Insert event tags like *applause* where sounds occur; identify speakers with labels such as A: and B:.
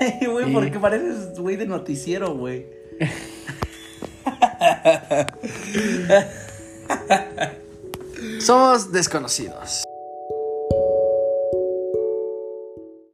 A: *laughs* Güey, porque pareces güey de noticiero, güey. *laughs*
B: Somos desconocidos.